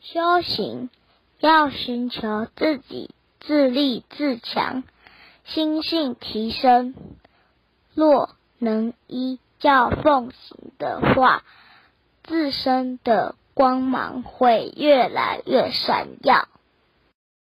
修行要寻求自己自立自强心性提升。若能依教奉行的话自身的光芒会越来越闪耀。